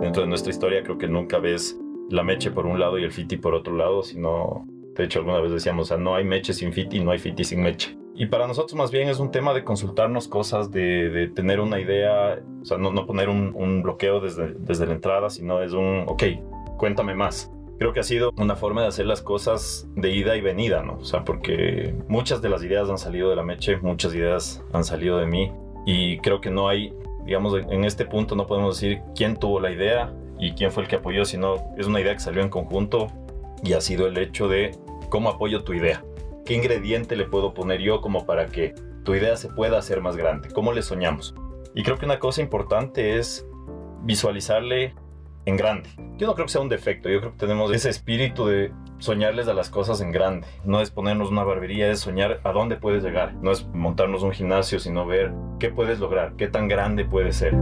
dentro de nuestra historia creo que nunca ves la meche por un lado y el fiti por otro lado, sino, de hecho alguna vez decíamos, o sea, no hay meche sin fiti, no hay fiti sin meche. Y para nosotros más bien es un tema de consultarnos cosas, de, tener una idea, o sea, no, no poner un, un, bloqueo desde, desde la entrada, sino es un, ok, cuéntame más. Creo que ha sido una forma de hacer las cosas de ida y venida, ¿no? O sea, porque muchas de las ideas han salido de la Meche, muchas ideas han salido de mí y creo que no hay, digamos, en este punto no podemos decir quién tuvo la idea y quién fue el que apoyó, sino es una idea que salió en conjunto y ha sido el hecho de cómo apoyo tu idea. ¿Qué ingrediente le puedo poner yo como para que tu idea se pueda hacer más grande? ¿Cómo le soñamos? Y creo que una cosa importante es visualizarle en grande. Yo no creo que sea un defecto, yo creo que tenemos ese espíritu de soñarles a las cosas en grande. No es ponernos una barbería, es soñar a dónde puedes llegar. No es montarnos un gimnasio, sino ver qué puedes lograr, qué tan grande puede ser.